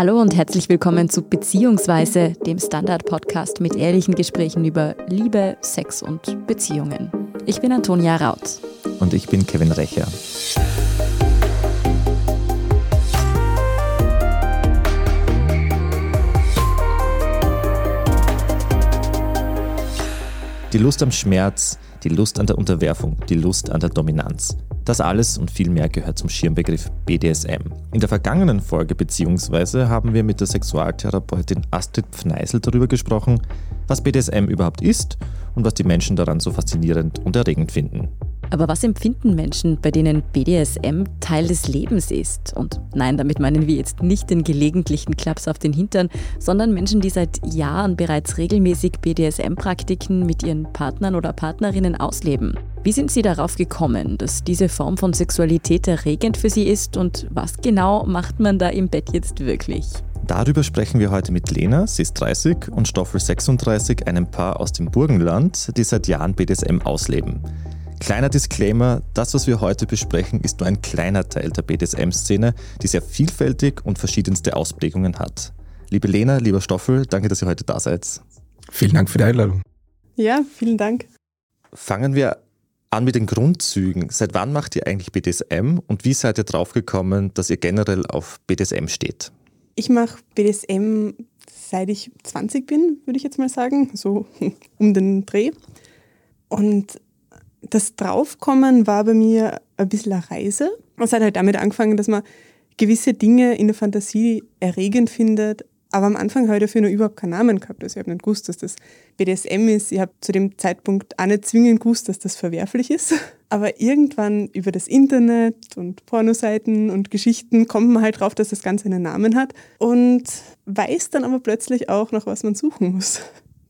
Hallo und herzlich willkommen zu Beziehungsweise, dem Standard-Podcast mit ehrlichen Gesprächen über Liebe, Sex und Beziehungen. Ich bin Antonia Raut. Und ich bin Kevin Recher. Die Lust am Schmerz, die Lust an der Unterwerfung, die Lust an der Dominanz. Das alles und viel mehr gehört zum Schirmbegriff BDSM. In der vergangenen Folge beziehungsweise haben wir mit der Sexualtherapeutin Astrid Pfneisel darüber gesprochen, was BDSM überhaupt ist und was die Menschen daran so faszinierend und erregend finden. Aber was empfinden Menschen, bei denen BDSM Teil des Lebens ist? Und nein, damit meinen wir jetzt nicht den gelegentlichen Klaps auf den Hintern, sondern Menschen, die seit Jahren bereits regelmäßig BDSM-Praktiken mit ihren Partnern oder Partnerinnen ausleben. Wie sind Sie darauf gekommen, dass diese Form von Sexualität erregend für Sie ist und was genau macht man da im Bett jetzt wirklich? Darüber sprechen wir heute mit Lena, sie ist 30, und Stoffel 36, einem Paar aus dem Burgenland, die seit Jahren BDSM ausleben. Kleiner Disclaimer, das, was wir heute besprechen, ist nur ein kleiner Teil der BDSM-Szene, die sehr vielfältig und verschiedenste Ausprägungen hat. Liebe Lena, lieber Stoffel, danke, dass ihr heute da seid. Vielen Dank für die Einladung. Ja, vielen Dank. Fangen wir an mit den Grundzügen. Seit wann macht ihr eigentlich BDSM und wie seid ihr draufgekommen, dass ihr generell auf BDSM steht? Ich mache BDSM seit ich 20 bin, würde ich jetzt mal sagen, so um den Dreh. Und das Draufkommen war bei mir ein bisschen eine Reise. Es hat halt damit angefangen, dass man gewisse Dinge in der Fantasie erregend findet, aber am Anfang habe ich dafür noch überhaupt keinen Namen gehabt. Also ich habe nicht gewusst, dass das BDSM ist. Ich habe zu dem Zeitpunkt auch nicht zwingend gewusst, dass das verwerflich ist. Aber irgendwann über das Internet und Pornoseiten und Geschichten kommt man halt drauf, dass das Ganze einen Namen hat und weiß dann aber plötzlich auch, nach was man suchen muss.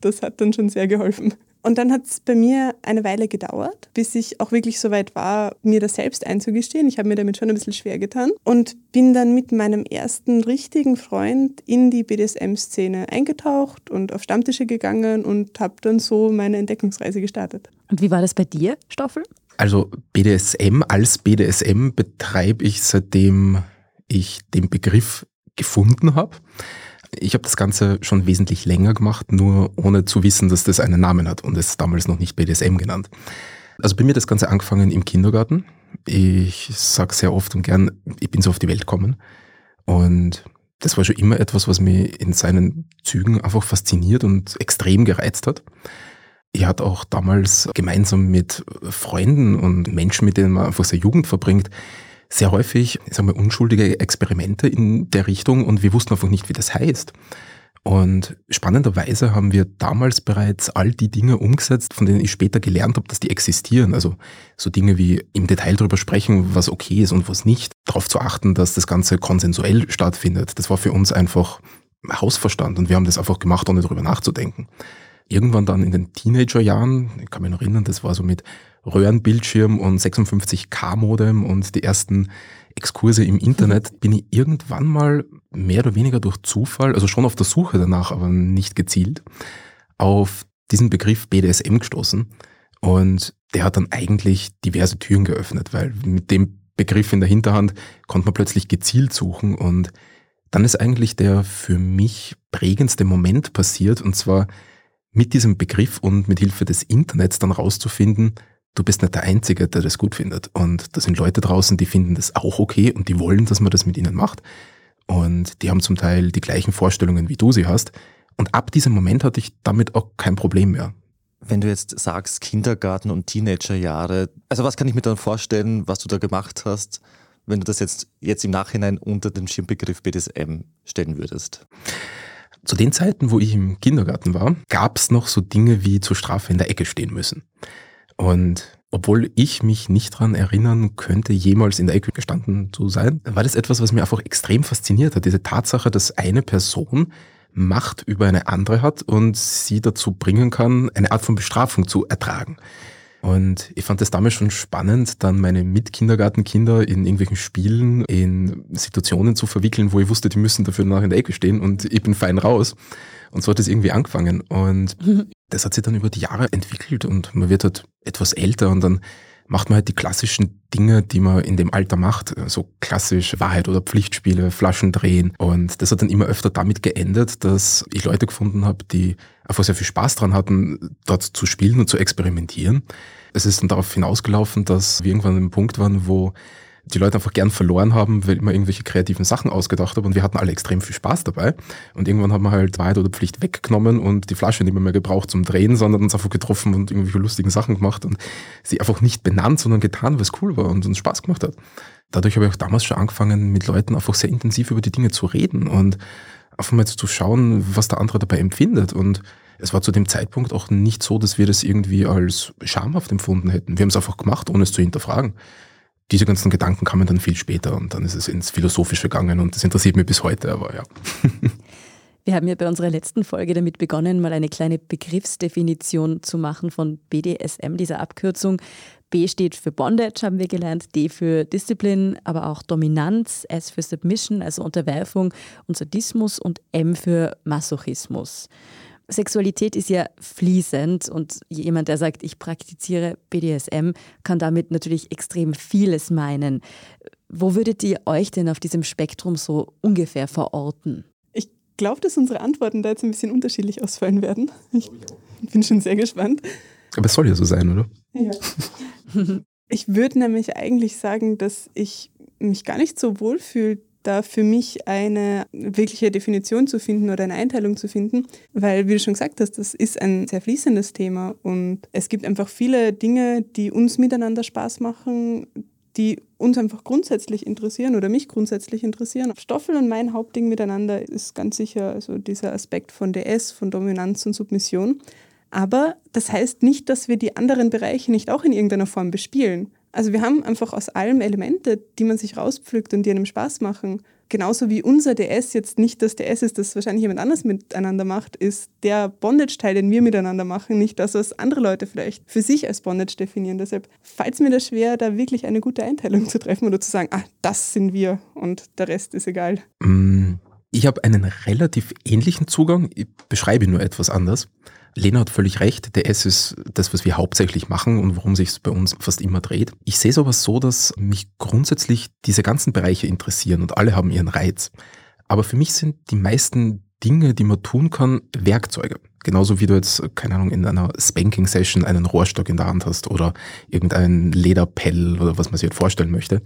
Das hat dann schon sehr geholfen. Und dann hat es bei mir eine Weile gedauert, bis ich auch wirklich so weit war, mir das selbst einzugestehen. Ich habe mir damit schon ein bisschen schwer getan und bin dann mit meinem ersten richtigen Freund in die BDSM-Szene eingetaucht und auf Stammtische gegangen und habe dann so meine Entdeckungsreise gestartet. Und wie war das bei dir, Stoffel? Also BDSM als BDSM betreibe ich seitdem ich den Begriff gefunden habe. Ich habe das Ganze schon wesentlich länger gemacht, nur ohne zu wissen, dass das einen Namen hat und es damals noch nicht BDSM genannt. Also bei mir das Ganze angefangen im Kindergarten. Ich sage sehr oft und gern, ich bin so auf die Welt gekommen. Und das war schon immer etwas, was mich in seinen Zügen einfach fasziniert und extrem gereizt hat. Ich hatte auch damals gemeinsam mit Freunden und Menschen, mit denen man einfach seine Jugend verbringt, sehr häufig, ich sag mal, unschuldige Experimente in der Richtung und wir wussten einfach nicht, wie das heißt. Und spannenderweise haben wir damals bereits all die Dinge umgesetzt, von denen ich später gelernt habe, dass die existieren. Also so Dinge wie im Detail darüber sprechen, was okay ist und was nicht. Darauf zu achten, dass das Ganze konsensuell stattfindet. Das war für uns einfach Hausverstand und wir haben das einfach gemacht, ohne darüber nachzudenken. Irgendwann dann in den Teenagerjahren, ich kann mich noch erinnern, das war so mit Röhrenbildschirm und 56K-Modem und die ersten Exkurse im Internet bin ich irgendwann mal mehr oder weniger durch Zufall, also schon auf der Suche danach, aber nicht gezielt, auf diesen Begriff BDSM gestoßen. Und der hat dann eigentlich diverse Türen geöffnet, weil mit dem Begriff in der Hinterhand konnte man plötzlich gezielt suchen und dann ist eigentlich der für mich prägendste Moment passiert und zwar mit diesem Begriff und mit Hilfe des Internets dann rauszufinden, du bist nicht der Einzige, der das gut findet. Und da sind Leute draußen, die finden das auch okay und die wollen, dass man das mit ihnen macht. Und die haben zum Teil die gleichen Vorstellungen, wie du sie hast. Und ab diesem Moment hatte ich damit auch kein Problem mehr. Wenn du jetzt sagst Kindergarten und Teenagerjahre, also was kann ich mir dann vorstellen, was du da gemacht hast, wenn du das jetzt, jetzt im Nachhinein unter den Schirmbegriff BDSM stellen würdest? Zu den Zeiten, wo ich im Kindergarten war, gab es noch so Dinge wie zur Strafe in der Ecke stehen müssen. Und obwohl ich mich nicht dran erinnern könnte, jemals in der Ecke gestanden zu sein, war das etwas, was mir einfach extrem fasziniert hat. Diese Tatsache, dass eine Person Macht über eine andere hat und sie dazu bringen kann, eine Art von Bestrafung zu ertragen. Und ich fand das damals schon spannend, dann meine Mitkindergartenkinder in irgendwelchen Spielen, in Situationen zu verwickeln, wo ich wusste, die müssen dafür nach in der Ecke stehen und ich bin fein raus. Und so hat es irgendwie angefangen. Und das hat sich dann über die Jahre entwickelt und man wird halt etwas älter und dann macht man halt die klassischen Dinge, die man in dem Alter macht, so klassisch Wahrheit oder Pflichtspiele, Flaschen drehen. Und das hat dann immer öfter damit geendet, dass ich Leute gefunden habe, die einfach sehr viel Spaß dran hatten, dort zu spielen und zu experimentieren. Es ist dann darauf hinausgelaufen, dass wir irgendwann an einem Punkt waren, wo die Leute einfach gern verloren haben, weil man irgendwelche kreativen Sachen ausgedacht hat und wir hatten alle extrem viel Spaß dabei. Und irgendwann haben wir halt Wahrheit oder Pflicht weggenommen und die Flasche nicht mehr gebraucht zum Drehen, sondern uns einfach getroffen und irgendwelche lustigen Sachen gemacht und sie einfach nicht benannt, sondern getan, es cool war und uns Spaß gemacht hat. Dadurch habe ich auch damals schon angefangen, mit Leuten einfach sehr intensiv über die Dinge zu reden und einfach mal zu schauen, was der andere dabei empfindet und es war zu dem Zeitpunkt auch nicht so, dass wir das irgendwie als schamhaft empfunden hätten. Wir haben es einfach gemacht, ohne es zu hinterfragen diese ganzen Gedanken kamen dann viel später und dann ist es ins Philosophische gegangen und das interessiert mich bis heute, aber ja. Wir haben ja bei unserer letzten Folge damit begonnen, mal eine kleine Begriffsdefinition zu machen von BDSM, dieser Abkürzung. B steht für Bondage, haben wir gelernt, D für Discipline, aber auch Dominanz, S für Submission, also Unterwerfung und Sadismus und M für Masochismus. Sexualität ist ja fließend und jemand, der sagt, ich praktiziere BDSM, kann damit natürlich extrem vieles meinen. Wo würdet ihr euch denn auf diesem Spektrum so ungefähr verorten? Ich glaube, dass unsere Antworten da jetzt ein bisschen unterschiedlich ausfallen werden. Ich bin schon sehr gespannt. Aber es soll ja so sein, oder? Ja. Ich würde nämlich eigentlich sagen, dass ich mich gar nicht so wohl fühle, da für mich eine wirkliche Definition zu finden oder eine Einteilung zu finden, weil, wie du schon gesagt hast, das ist ein sehr fließendes Thema und es gibt einfach viele Dinge, die uns miteinander Spaß machen, die uns einfach grundsätzlich interessieren oder mich grundsätzlich interessieren. Stoffel und mein Hauptding miteinander ist ganz sicher also dieser Aspekt von DS, von Dominanz und Submission. Aber das heißt nicht, dass wir die anderen Bereiche nicht auch in irgendeiner Form bespielen. Also wir haben einfach aus allem Elemente, die man sich rauspflückt und die einem Spaß machen. Genauso wie unser DS jetzt nicht das DS ist, das wahrscheinlich jemand anders miteinander macht, ist der Bondage-Teil, den wir miteinander machen, nicht das, was andere Leute vielleicht für sich als Bondage definieren. Deshalb fällt es mir da schwer, da wirklich eine gute Einteilung zu treffen oder zu sagen, ah, das sind wir und der Rest ist egal. Mm, ich habe einen relativ ähnlichen Zugang, ich beschreibe ihn nur etwas anders. Lena hat völlig recht. DS ist das, was wir hauptsächlich machen und worum sich bei uns fast immer dreht. Ich sehe es aber so, dass mich grundsätzlich diese ganzen Bereiche interessieren und alle haben ihren Reiz. Aber für mich sind die meisten Dinge, die man tun kann, Werkzeuge. Genauso wie du jetzt, keine Ahnung, in einer Spanking-Session einen Rohrstock in der Hand hast oder irgendein Lederpell oder was man sich halt vorstellen möchte.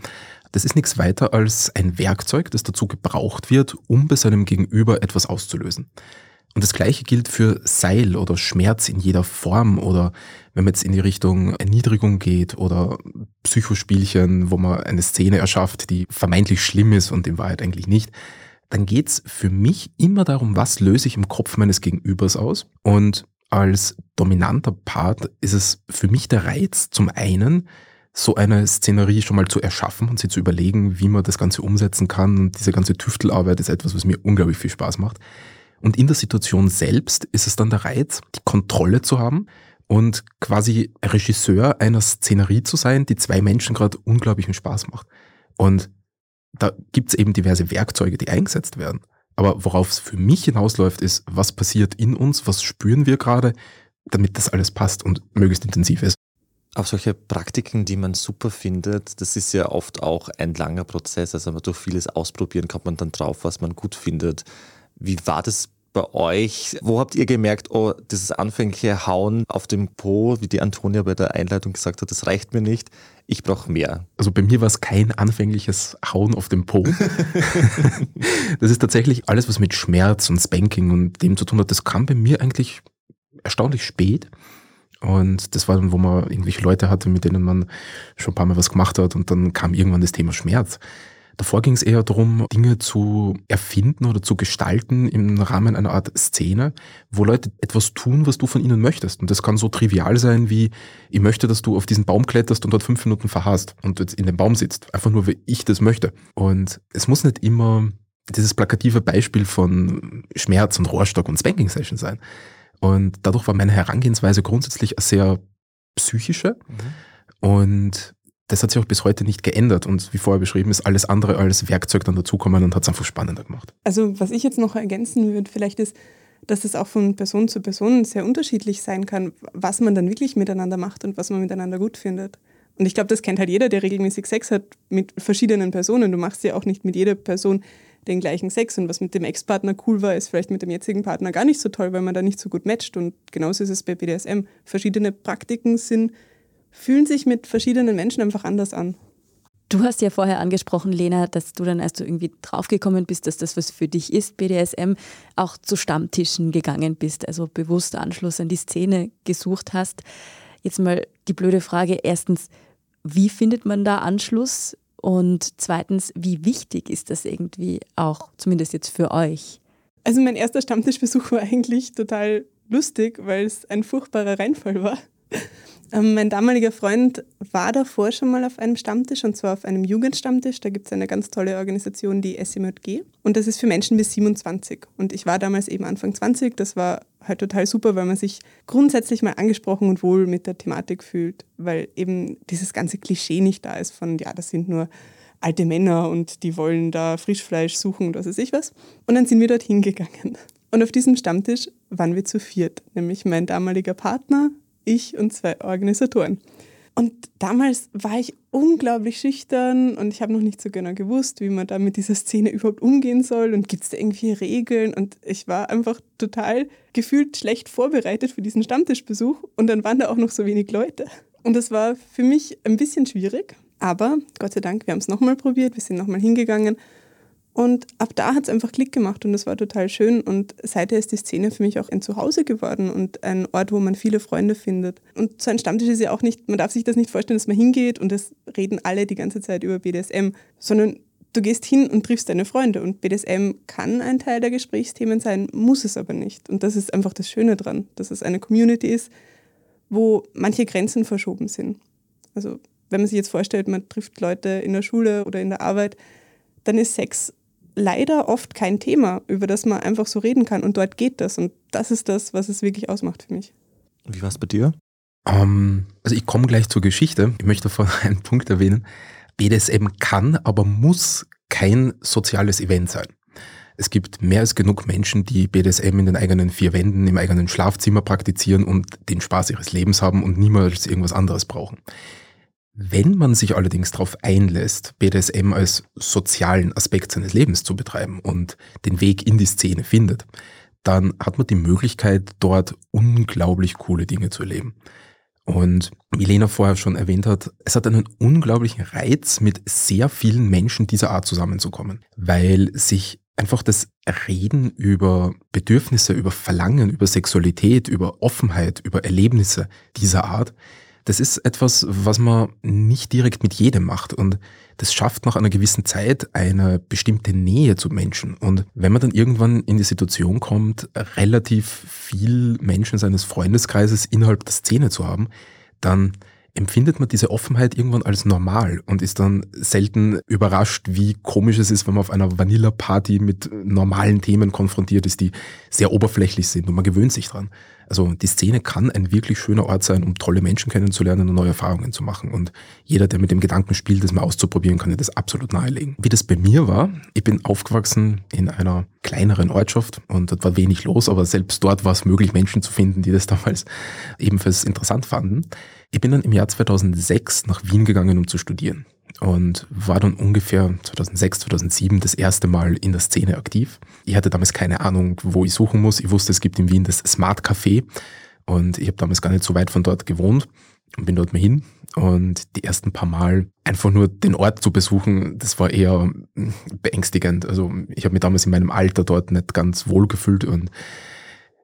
Das ist nichts weiter als ein Werkzeug, das dazu gebraucht wird, um bei seinem Gegenüber etwas auszulösen. Und das Gleiche gilt für Seil oder Schmerz in jeder Form oder wenn man jetzt in die Richtung Erniedrigung geht oder Psychospielchen, wo man eine Szene erschafft, die vermeintlich schlimm ist und in Wahrheit eigentlich nicht, dann geht's für mich immer darum, was löse ich im Kopf meines Gegenübers aus. Und als dominanter Part ist es für mich der Reiz, zum einen so eine Szenerie schon mal zu erschaffen und sie zu überlegen, wie man das Ganze umsetzen kann. Und diese ganze Tüftelarbeit ist etwas, was mir unglaublich viel Spaß macht. Und in der Situation selbst ist es dann der Reiz, die Kontrolle zu haben und quasi Regisseur einer Szenerie zu sein, die zwei Menschen gerade unglaublichen Spaß macht. Und da gibt es eben diverse Werkzeuge, die eingesetzt werden. Aber worauf es für mich hinausläuft, ist, was passiert in uns, was spüren wir gerade, damit das alles passt und möglichst intensiv ist. Auch solche Praktiken, die man super findet, das ist ja oft auch ein langer Prozess. Also durch vieles ausprobieren kommt man dann drauf, was man gut findet. Wie war das bei euch? Wo habt ihr gemerkt, oh, dieses anfängliche Hauen auf dem Po, wie die Antonia bei der Einleitung gesagt hat, das reicht mir nicht, ich brauche mehr? Also bei mir war es kein anfängliches Hauen auf dem Po. das ist tatsächlich alles, was mit Schmerz und Spanking und dem zu tun hat. Das kam bei mir eigentlich erstaunlich spät. Und das war dann, wo man irgendwelche Leute hatte, mit denen man schon ein paar Mal was gemacht hat. Und dann kam irgendwann das Thema Schmerz. Davor ging es eher darum, Dinge zu erfinden oder zu gestalten im Rahmen einer Art Szene, wo Leute etwas tun, was du von ihnen möchtest. Und das kann so trivial sein wie, ich möchte, dass du auf diesen Baum kletterst und dort fünf Minuten verharrst und jetzt in dem Baum sitzt. Einfach nur, wie ich das möchte. Und es muss nicht immer dieses plakative Beispiel von Schmerz und Rohrstock und Spanking Session sein. Und dadurch war meine Herangehensweise grundsätzlich sehr psychische. Mhm. Und das hat sich auch bis heute nicht geändert und wie vorher beschrieben ist alles andere als Werkzeug dann dazukommen und hat es einfach spannender gemacht. Also was ich jetzt noch ergänzen würde, vielleicht ist, dass es auch von Person zu Person sehr unterschiedlich sein kann, was man dann wirklich miteinander macht und was man miteinander gut findet. Und ich glaube, das kennt halt jeder, der regelmäßig Sex hat mit verschiedenen Personen. Du machst ja auch nicht mit jeder Person den gleichen Sex. Und was mit dem Ex-Partner cool war, ist vielleicht mit dem jetzigen Partner gar nicht so toll, weil man da nicht so gut matcht. Und genauso ist es bei BDSM. Verschiedene Praktiken sind, fühlen sich mit verschiedenen Menschen einfach anders an. Du hast ja vorher angesprochen, Lena, dass du dann, als du irgendwie draufgekommen bist, dass das was für dich ist, BDSM, auch zu Stammtischen gegangen bist, also bewusst Anschluss an die Szene gesucht hast. Jetzt mal die blöde Frage. Erstens, wie findet man da Anschluss? Und zweitens, wie wichtig ist das irgendwie auch, zumindest jetzt für euch? Also mein erster Stammtischbesuch war eigentlich total lustig, weil es ein furchtbarer Reinfall war. Ähm, mein damaliger Freund war davor schon mal auf einem Stammtisch und zwar auf einem Jugendstammtisch. Da gibt es eine ganz tolle Organisation, die SMJG. Und das ist für Menschen bis 27. Und ich war damals eben Anfang 20. Das war halt total super, weil man sich grundsätzlich mal angesprochen und wohl mit der Thematik fühlt, weil eben dieses ganze Klischee nicht da ist von, ja, das sind nur alte Männer und die wollen da Frischfleisch suchen und was weiß ich was. Und dann sind wir dort hingegangen. Und auf diesem Stammtisch waren wir zu viert, nämlich mein damaliger Partner, ich und zwei Organisatoren. Und damals war ich unglaublich schüchtern und ich habe noch nicht so genau gewusst, wie man da mit dieser Szene überhaupt umgehen soll und gibt es da irgendwie Regeln. Und ich war einfach total gefühlt schlecht vorbereitet für diesen Stammtischbesuch und dann waren da auch noch so wenig Leute. Und das war für mich ein bisschen schwierig, aber Gott sei Dank, wir haben es nochmal probiert, wir sind nochmal hingegangen und ab da hat es einfach Klick gemacht und das war total schön. Und seither ist die Szene für mich auch ein Zuhause geworden und ein Ort, wo man viele Freunde findet. Und so ein Stammtisch ist ja auch nicht, man darf sich das nicht vorstellen, dass man hingeht und es reden alle die ganze Zeit über BDSM, sondern du gehst hin und triffst deine Freunde. Und BDSM kann ein Teil der Gesprächsthemen sein, muss es aber nicht. Und das ist einfach das Schöne dran, dass es eine Community ist, wo manche Grenzen verschoben sind. Also wenn man sich jetzt vorstellt, man trifft Leute in der Schule oder in der Arbeit, dann ist Sex leider oft kein Thema, über das man einfach so reden kann. Und dort geht das. Und das ist das, was es wirklich ausmacht für mich. Wie war es bei dir? Um, ähm, also ich komme gleich zur Geschichte. Ich möchte davon einen Punkt erwähnen. BDSM kann, aber muss kein soziales Event sein. Es gibt mehr als genug Menschen, die BDSM in den eigenen vier Wänden, im eigenen Schlafzimmer praktizieren und den Spaß ihres Lebens haben und niemals irgendwas anderes brauchen. Wenn man sich allerdings darauf einlässt, BDSM als sozialen Aspekt seines Lebens zu betreiben und den Weg in die Szene findet, dann hat man die Möglichkeit, dort unglaublich coole Dinge zu erleben. Und wie Lena vorher schon erwähnt hat, es hat einen unglaublichen Reiz, mit sehr vielen Menschen dieser Art zusammenzukommen, weil sich einfach das Reden über Bedürfnisse, über Verlangen, über Sexualität, über Offenheit, über Erlebnisse dieser Art das ist etwas, was man nicht direkt mit jedem macht und das schafft nach einer gewissen Zeit eine bestimmte Nähe zu Menschen. Und wenn man dann irgendwann in die Situation kommt, relativ viel Menschen seines Freundeskreises innerhalb der Szene zu haben, dann empfindet man diese Offenheit irgendwann als normal und ist dann selten überrascht, wie komisch es ist, wenn man auf einer Vanilla-Party mit normalen Themen konfrontiert ist, die sehr oberflächlich sind und man gewöhnt sich dran. Also die Szene kann ein wirklich schöner Ort sein, um tolle Menschen kennenzulernen und neue Erfahrungen zu machen. Und jeder, der mit dem Gedanken spielt, das mal auszuprobieren, kann dir das absolut nahelegen. Wie das bei mir war, ich bin aufgewachsen in einer kleineren Ortschaft und dort war wenig los, aber selbst dort war es möglich, Menschen zu finden, die das damals ebenfalls interessant fanden. Ich bin dann im Jahr 2006 nach Wien gegangen, um zu studieren und war dann ungefähr 2006, 2007 das erste Mal in der Szene aktiv. Ich hatte damals keine Ahnung, wo ich suchen muss. Ich wusste, es gibt in Wien das Smart Café und ich habe damals gar nicht so weit von dort gewohnt und bin dort mal hin. Und die ersten paar Mal einfach nur den Ort zu besuchen, das war eher beängstigend. Also ich habe mich damals in meinem Alter dort nicht ganz wohl gefühlt und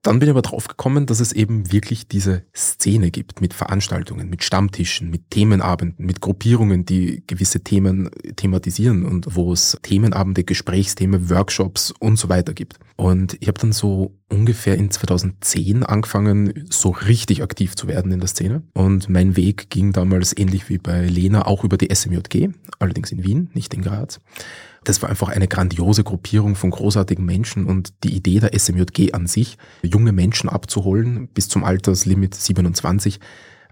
dann bin ich aber drauf gekommen, dass es eben wirklich diese Szene gibt mit Veranstaltungen, mit Stammtischen, mit Themenabenden, mit Gruppierungen, die gewisse Themen thematisieren und wo es Themenabende, Gesprächsthemen, Workshops und so weiter gibt. Und ich habe dann so ungefähr in 2010 angefangen, so richtig aktiv zu werden in der Szene. Und mein Weg ging damals ähnlich wie bei Lena auch über die SMJG, allerdings in Wien, nicht in Graz. Das war einfach eine grandiose Gruppierung von großartigen Menschen und die Idee der SMJG an sich, junge Menschen abzuholen bis zum Alterslimit 27,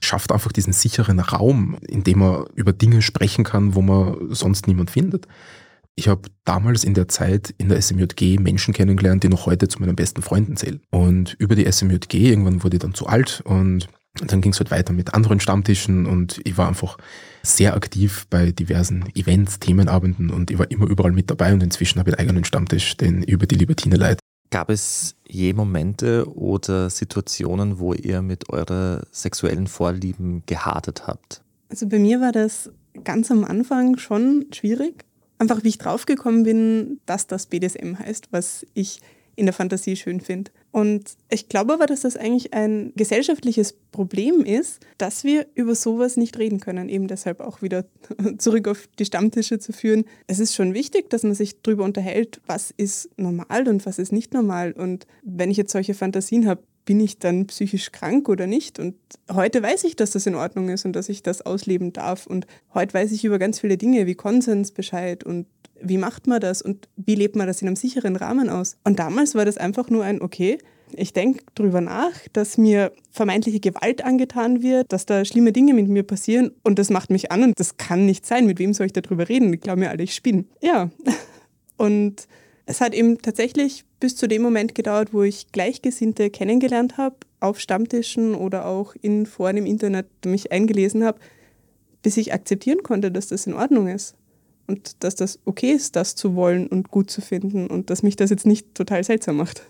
schafft einfach diesen sicheren Raum, in dem man über Dinge sprechen kann, wo man sonst niemand findet. Ich habe damals in der Zeit in der SMJG Menschen kennengelernt, die noch heute zu meinen besten Freunden zählen. Und über die SMJG, irgendwann wurde ich dann zu alt und dann ging es halt weiter mit anderen Stammtischen und ich war einfach sehr aktiv bei diversen Events, Themenabenden und ich war immer überall mit dabei und inzwischen habe ich einen eigenen Stammtisch, den ich über die Libertine leite. Gab es je Momente oder Situationen, wo ihr mit euren sexuellen Vorlieben gehadert habt? Also bei mir war das ganz am Anfang schon schwierig. Einfach wie ich draufgekommen bin, dass das BDSM heißt, was ich in der Fantasie schön finde. Und ich glaube aber, dass das eigentlich ein gesellschaftliches Problem ist, dass wir über sowas nicht reden können. Eben deshalb auch wieder zurück auf die Stammtische zu führen. Es ist schon wichtig, dass man sich darüber unterhält, was ist normal und was ist nicht normal. Und wenn ich jetzt solche Fantasien habe, bin ich dann psychisch krank oder nicht? Und heute weiß ich, dass das in Ordnung ist und dass ich das ausleben darf. Und heute weiß ich über ganz viele Dinge wie Konsens Bescheid und wie macht man das und wie lebt man das in einem sicheren Rahmen aus? Und damals war das einfach nur ein, okay, ich denke darüber nach, dass mir vermeintliche Gewalt angetan wird, dass da schlimme Dinge mit mir passieren und das macht mich an und das kann nicht sein. Mit wem soll ich darüber reden? Ich glaube mir alle, ich spinne. Ja. Und es hat eben tatsächlich bis zu dem Moment gedauert, wo ich Gleichgesinnte kennengelernt habe, auf Stammtischen oder auch in Foren im Internet mich eingelesen habe, bis ich akzeptieren konnte, dass das in Ordnung ist und dass das okay ist, das zu wollen und gut zu finden und dass mich das jetzt nicht total seltsam macht.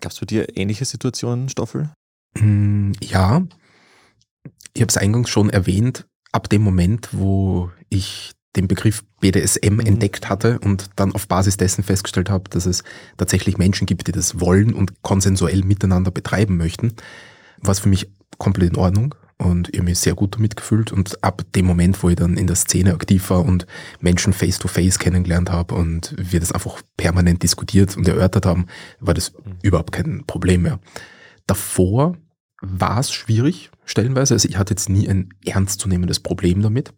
Gab es bei dir ähnliche Situationen, Stoffel? Mm, ja, ich habe es eingangs schon erwähnt, ab dem Moment, wo ich den Begriff BDSM mhm. entdeckt hatte und dann auf Basis dessen festgestellt habe, dass es tatsächlich Menschen gibt, die das wollen und konsensuell miteinander betreiben möchten, war es für mich komplett in Ordnung und ich habe mich sehr gut damit gefühlt. Und ab dem Moment, wo ich dann in der Szene aktiv war und Menschen face-to-face -face kennengelernt habe und wir das einfach permanent diskutiert und erörtert haben, war das überhaupt kein Problem mehr. Davor war es schwierig, stellenweise. Also ich hatte jetzt nie ein ernstzunehmendes Problem damit.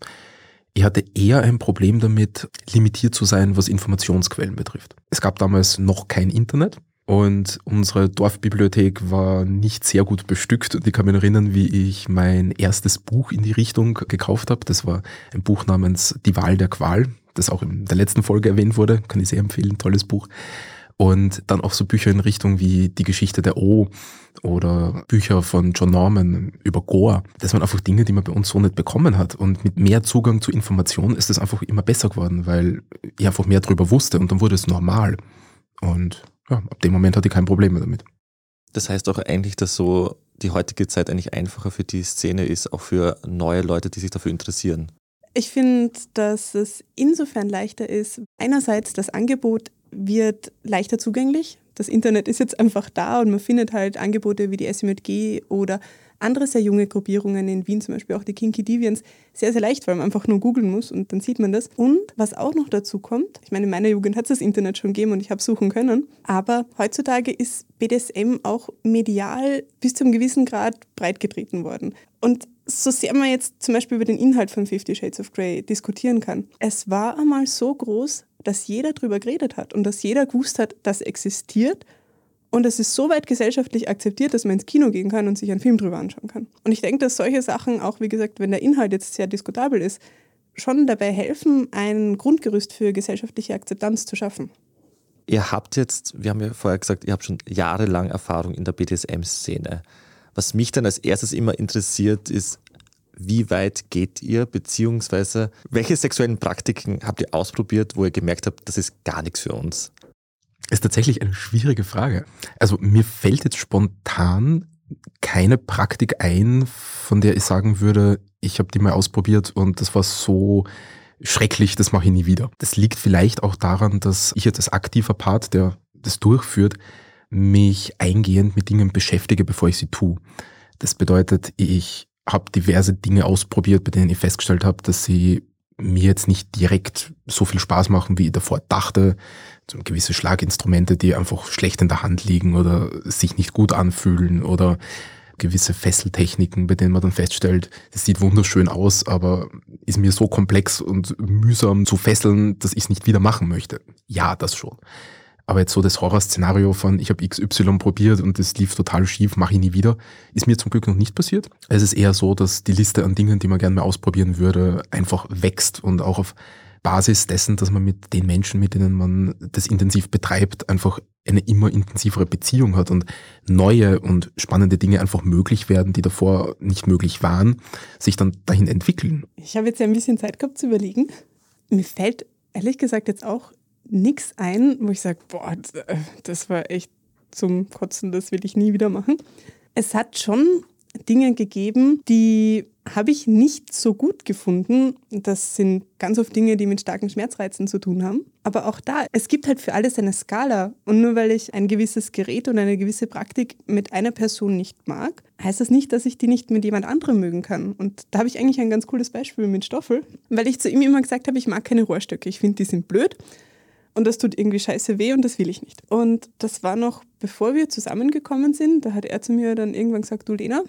Ich hatte eher ein Problem damit, limitiert zu sein, was Informationsquellen betrifft. Es gab damals noch kein Internet. Und unsere Dorfbibliothek war nicht sehr gut bestückt. Und ich kann mich erinnern, wie ich mein erstes Buch in die Richtung gekauft habe. Das war ein Buch namens Die Wahl der Qual, das auch in der letzten Folge erwähnt wurde. Kann ich sehr empfehlen, tolles Buch. Und dann auch so Bücher in Richtung wie Die Geschichte der O oder Bücher von John Norman über Gore. Das waren einfach Dinge, die man bei uns so nicht bekommen hat. Und mit mehr Zugang zu Informationen ist das einfach immer besser geworden, weil ich einfach mehr darüber wusste und dann wurde es normal. Und ja, ab dem Moment hatte ich kein Problem mehr damit. Das heißt auch eigentlich, dass so die heutige Zeit eigentlich einfacher für die Szene ist, auch für neue Leute, die sich dafür interessieren. Ich finde, dass es insofern leichter ist. Einerseits, das Angebot wird leichter zugänglich. Das Internet ist jetzt einfach da und man findet halt Angebote wie die SMG oder andere sehr junge Gruppierungen in Wien, zum Beispiel auch die Kinky Deviants, sehr, sehr leicht, weil man einfach nur googeln muss und dann sieht man das. Und was auch noch dazu kommt, ich meine, in meiner Jugend hat es das Internet schon gegeben und ich habe suchen können, aber heutzutage ist BDSM auch medial bis zu einem gewissen Grad breitgetreten worden. Und so sehr man jetzt zum Beispiel über den Inhalt von Fifty Shades of Grey diskutieren kann, es war einmal so groß, dass jeder darüber geredet hat und dass jeder gewusst hat, das existiert und es ist so weit gesellschaftlich akzeptiert, dass man ins Kino gehen kann und sich einen Film drüber anschauen kann. Und ich denke, dass solche Sachen, auch wie gesagt, wenn der Inhalt jetzt sehr diskutabel ist, schon dabei helfen, ein Grundgerüst für gesellschaftliche Akzeptanz zu schaffen. Ihr habt jetzt, wir haben ja vorher gesagt, ihr habt schon jahrelang Erfahrung in der BDSM-Szene. Was mich dann als erstes immer interessiert, ist, wie weit geht ihr, beziehungsweise welche sexuellen Praktiken habt ihr ausprobiert, wo ihr gemerkt habt, das ist gar nichts für uns? Ist tatsächlich eine schwierige Frage. Also mir fällt jetzt spontan keine Praktik ein, von der ich sagen würde, ich habe die mal ausprobiert und das war so schrecklich, das mache ich nie wieder. Das liegt vielleicht auch daran, dass ich jetzt als aktiver Part, der das durchführt, mich eingehend mit Dingen beschäftige, bevor ich sie tue. Das bedeutet, ich habe diverse Dinge ausprobiert, bei denen ich festgestellt habe, dass sie mir jetzt nicht direkt so viel Spaß machen, wie ich davor dachte. Gewisse Schlaginstrumente, die einfach schlecht in der Hand liegen oder sich nicht gut anfühlen oder gewisse Fesseltechniken, bei denen man dann feststellt, das sieht wunderschön aus, aber ist mir so komplex und mühsam zu fesseln, dass ich es nicht wieder machen möchte. Ja, das schon. Aber jetzt so das Horrorszenario von, ich habe XY probiert und es lief total schief, mache ich nie wieder, ist mir zum Glück noch nicht passiert. Es ist eher so, dass die Liste an Dingen, die man gerne mal ausprobieren würde, einfach wächst und auch auf Basis dessen, dass man mit den Menschen, mit denen man das intensiv betreibt, einfach eine immer intensivere Beziehung hat und neue und spannende Dinge einfach möglich werden, die davor nicht möglich waren, sich dann dahin entwickeln. Ich habe jetzt ja ein bisschen Zeit gehabt zu überlegen. Mir fällt ehrlich gesagt jetzt auch nichts ein, wo ich sage, boah, das war echt zum Kotzen, das will ich nie wieder machen. Es hat schon Dinge gegeben, die habe ich nicht so gut gefunden. Das sind ganz oft Dinge, die mit starken Schmerzreizen zu tun haben. Aber auch da, es gibt halt für alles eine Skala. Und nur weil ich ein gewisses Gerät und eine gewisse Praktik mit einer Person nicht mag, heißt das nicht, dass ich die nicht mit jemand anderem mögen kann. Und da habe ich eigentlich ein ganz cooles Beispiel mit Stoffel, weil ich zu ihm immer gesagt habe, ich mag keine Rohrstöcke. Ich finde, die sind blöd. Und das tut irgendwie scheiße weh und das will ich nicht. Und das war noch, bevor wir zusammengekommen sind. Da hat er zu mir dann irgendwann gesagt, du Lena,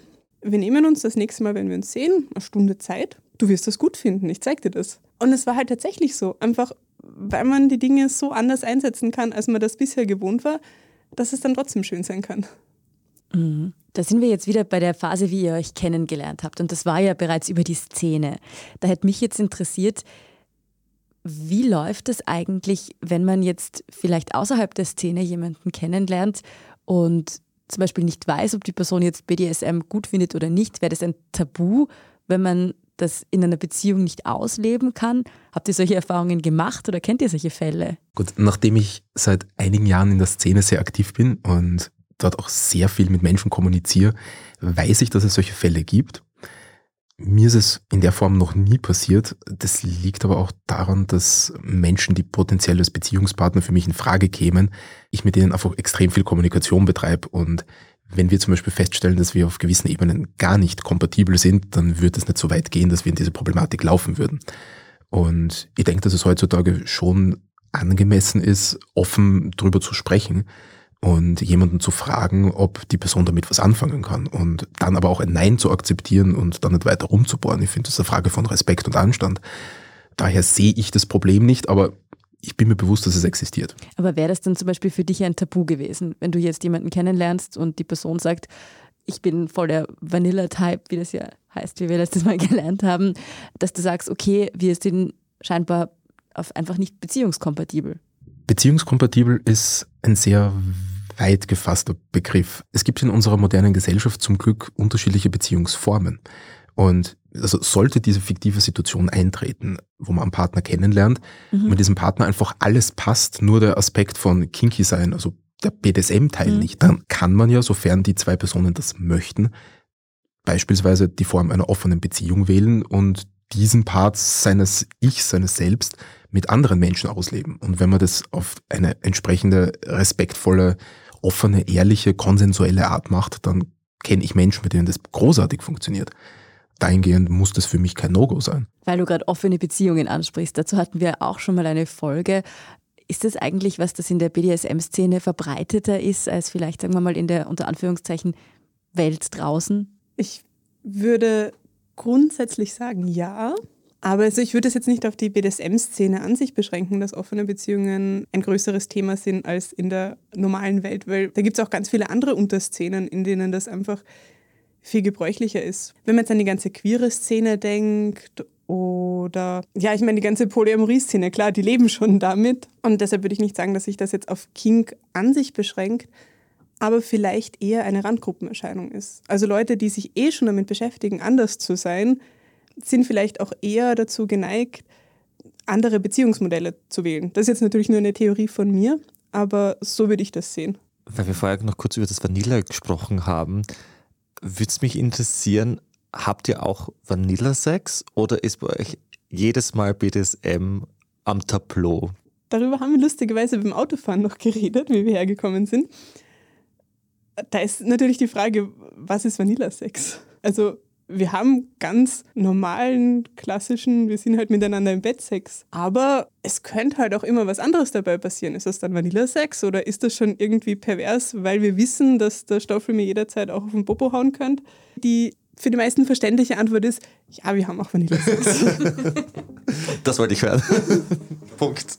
wir nehmen uns das nächste Mal, wenn wir uns sehen, eine Stunde Zeit. Du wirst das gut finden, ich zeig dir das. Und es war halt tatsächlich so. Einfach, weil man die Dinge so anders einsetzen kann, als man das bisher gewohnt war, dass es dann trotzdem schön sein kann. Mhm. Da sind wir jetzt wieder bei der Phase, wie ihr euch kennengelernt habt. Und das war ja bereits über die Szene. Da hätte mich jetzt interessiert, wie läuft es eigentlich, wenn man jetzt vielleicht außerhalb der Szene jemanden kennenlernt und zum Beispiel nicht weiß, ob die Person jetzt BDSM gut findet oder nicht, wäre das ein Tabu, wenn man das in einer Beziehung nicht ausleben kann. Habt ihr solche Erfahrungen gemacht oder kennt ihr solche Fälle? Gut, nachdem ich seit einigen Jahren in der Szene sehr aktiv bin und dort auch sehr viel mit Menschen kommuniziere, weiß ich, dass es solche Fälle gibt. Mir ist es in der Form noch nie passiert. Das liegt aber auch daran, dass Menschen, die potenziell als Beziehungspartner für mich in Frage kämen, ich mit denen einfach extrem viel Kommunikation betreibe. Und wenn wir zum Beispiel feststellen, dass wir auf gewissen Ebenen gar nicht kompatibel sind, dann wird es nicht so weit gehen, dass wir in diese Problematik laufen würden. Und ich denke, dass es heutzutage schon angemessen ist, offen drüber zu sprechen und jemanden zu fragen, ob die Person damit was anfangen kann und dann aber auch ein Nein zu akzeptieren und dann nicht weiter rumzubohren. Ich finde, das ist eine Frage von Respekt und Anstand. Daher sehe ich das Problem nicht, aber ich bin mir bewusst, dass es existiert. Aber wäre das dann zum Beispiel für dich ein Tabu gewesen, wenn du jetzt jemanden kennenlernst und die Person sagt, ich bin voll der Vanilla-Type, wie das ja heißt, wie wir letztes Mal gelernt haben, dass du sagst, okay, wir sind scheinbar einfach nicht beziehungskompatibel. Beziehungskompatibel ist ein sehr weit gefasster Begriff. Es gibt in unserer modernen Gesellschaft zum Glück unterschiedliche Beziehungsformen. Und also sollte diese fiktive Situation eintreten, wo man einen Partner kennenlernt, mhm. mit diesem Partner einfach alles passt, nur der Aspekt von Kinky sein, also der BDSM-Teil mhm. nicht, dann kann man ja, sofern die zwei Personen das möchten, beispielsweise die Form einer offenen Beziehung wählen und diesen Part seines Ich, seines Selbst mit anderen Menschen ausleben. Und wenn man das auf eine entsprechende, respektvolle, offene, ehrliche, konsensuelle Art macht, dann kenne ich Menschen, mit denen das großartig funktioniert. Dahingehend muss das für mich kein No-Go sein. Weil du gerade offene Beziehungen ansprichst, dazu hatten wir auch schon mal eine Folge. Ist das eigentlich was, das in der BDSM-Szene verbreiteter ist, als vielleicht, sagen wir mal, in der unter Anführungszeichen Welt draußen? Ich würde grundsätzlich sagen, ja. Aber also ich würde es jetzt nicht auf die BDSM-Szene an sich beschränken, dass offene Beziehungen ein größeres Thema sind als in der normalen Welt, weil da gibt es auch ganz viele andere Unterszenen, in denen das einfach viel gebräuchlicher ist. Wenn man jetzt an die ganze queere Szene denkt oder ja, ich meine die ganze Polyamorie-Szene, klar, die leben schon damit. Und deshalb würde ich nicht sagen, dass sich das jetzt auf Kink an sich beschränkt, aber vielleicht eher eine Randgruppenerscheinung ist. Also Leute, die sich eh schon damit beschäftigen, anders zu sein, sind vielleicht auch eher dazu geneigt, andere Beziehungsmodelle zu wählen. Das ist jetzt natürlich nur eine Theorie von mir, aber so würde ich das sehen. Weil wir vorher noch kurz über das Vanilla gesprochen haben, würde es mich interessieren, habt ihr auch Vanilla-Sex oder ist bei euch jedes Mal BDSM am Tableau? Darüber haben wir lustigerweise beim Autofahren noch geredet, wie wir hergekommen sind. Da ist natürlich die Frage, was ist Vanilla-Sex? Also wir haben ganz normalen, klassischen, wir sind halt miteinander im Bett Sex. Aber es könnte halt auch immer was anderes dabei passieren. Ist das dann Vanilla-Sex oder ist das schon irgendwie pervers, weil wir wissen, dass der Stoffel mir jederzeit auch auf den Popo hauen könnte? Die für die meisten verständliche Antwort ist, ja, wir haben auch Vanilla-Sex. das wollte ich hören. Punkt.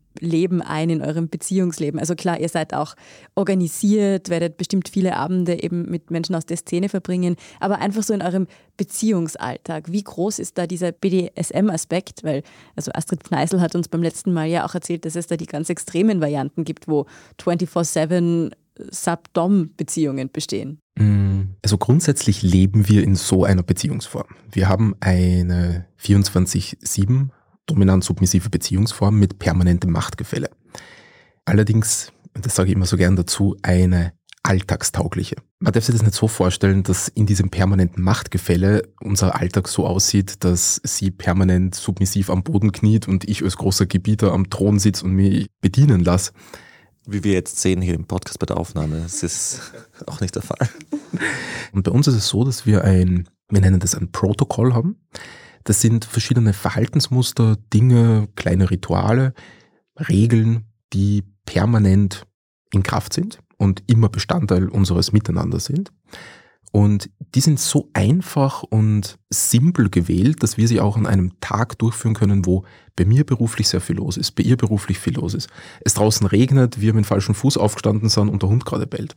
Leben ein, in eurem Beziehungsleben? Also klar, ihr seid auch organisiert, werdet bestimmt viele Abende eben mit Menschen aus der Szene verbringen, aber einfach so in eurem Beziehungsalltag. Wie groß ist da dieser BDSM-Aspekt? Weil, also Astrid Kneißl hat uns beim letzten Mal ja auch erzählt, dass es da die ganz extremen Varianten gibt, wo 24-7 Sub-Dom-Beziehungen bestehen. Mm, also grundsätzlich leben wir in so einer Beziehungsform. Wir haben eine 24-7 dominant-submissive Beziehungsform mit permanentem Machtgefälle. Allerdings, das sage ich immer so gern dazu, eine alltagstaugliche. Man darf sich das nicht so vorstellen, dass in diesem permanenten Machtgefälle unser Alltag so aussieht, dass sie permanent submissiv am Boden kniet und ich als großer Gebieter am Thron sitze und mich bedienen lasse. Wie wir jetzt sehen hier im Podcast bei der Aufnahme, das ist auch nicht der Fall. Und bei uns ist es so, dass wir ein, wir nennen das ein Protokoll haben. Das sind verschiedene Verhaltensmuster, Dinge, kleine Rituale, Regeln, die permanent in Kraft sind und immer Bestandteil unseres Miteinander sind. Und die sind so einfach und simpel gewählt, dass wir sie auch an einem Tag durchführen können, wo bei mir beruflich sehr viel los ist, bei ihr beruflich viel los ist. Es draußen regnet, wir mit dem falschen Fuß aufgestanden sind und der Hund gerade bellt.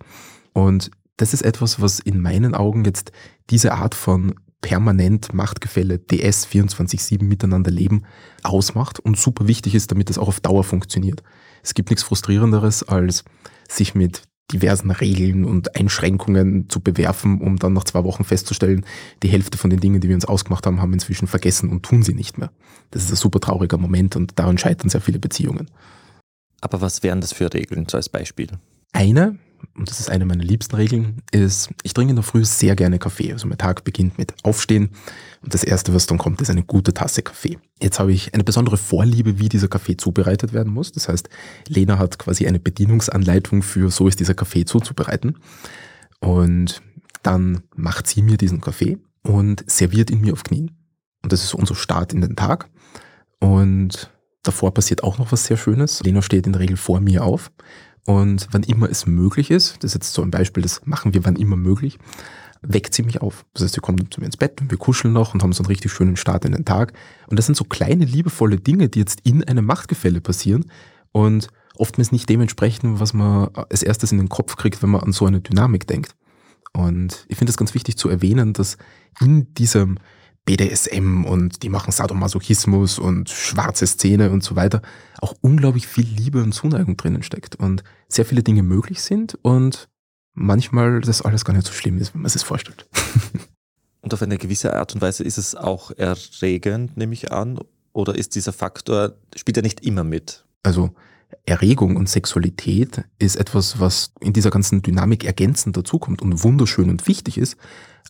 Und das ist etwas, was in meinen Augen jetzt diese Art von permanent Machtgefälle DS 24-7 miteinander leben ausmacht und super wichtig ist, damit das auch auf Dauer funktioniert. Es gibt nichts Frustrierenderes, als sich mit diversen Regeln und Einschränkungen zu bewerfen, um dann nach zwei Wochen festzustellen, die Hälfte von den Dingen, die wir uns ausgemacht haben, haben wir inzwischen vergessen und tun sie nicht mehr. Das ist ein super trauriger Moment und daran scheitern sehr viele Beziehungen. Aber was wären das für Regeln, so als Beispiel? Eine und das ist eine meiner liebsten Regeln, ist, ich trinke in der Früh sehr gerne Kaffee. Also mein Tag beginnt mit Aufstehen und das Erste, was dann kommt, ist eine gute Tasse Kaffee. Jetzt habe ich eine besondere Vorliebe, wie dieser Kaffee zubereitet werden muss. Das heißt, Lena hat quasi eine Bedienungsanleitung für, so ist dieser Kaffee zuzubereiten. Und dann macht sie mir diesen Kaffee und serviert ihn mir auf Knien. Und das ist unser Start in den Tag. Und davor passiert auch noch was sehr Schönes. Lena steht in der Regel vor mir auf und wann immer es möglich ist, das ist jetzt so ein Beispiel, das machen wir wann immer möglich, weckt sie mich auf. Das heißt, sie kommt zu mir ins Bett und wir kuscheln noch und haben so einen richtig schönen Start in den Tag. Und das sind so kleine, liebevolle Dinge, die jetzt in einem Machtgefälle passieren und oftmals nicht dementsprechend, was man als erstes in den Kopf kriegt, wenn man an so eine Dynamik denkt. Und ich finde es ganz wichtig zu erwähnen, dass in diesem BDSM und die machen Sadomasochismus und schwarze Szene und so weiter, auch unglaublich viel Liebe und Zuneigung drinnen steckt und sehr viele Dinge möglich sind und manchmal das alles gar nicht so schlimm ist, wenn man es sich vorstellt. Und auf eine gewisse Art und Weise ist es auch erregend, nehme ich an, oder ist dieser Faktor, spielt er nicht immer mit? Also Erregung und Sexualität ist etwas, was in dieser ganzen Dynamik ergänzend dazukommt und wunderschön und wichtig ist,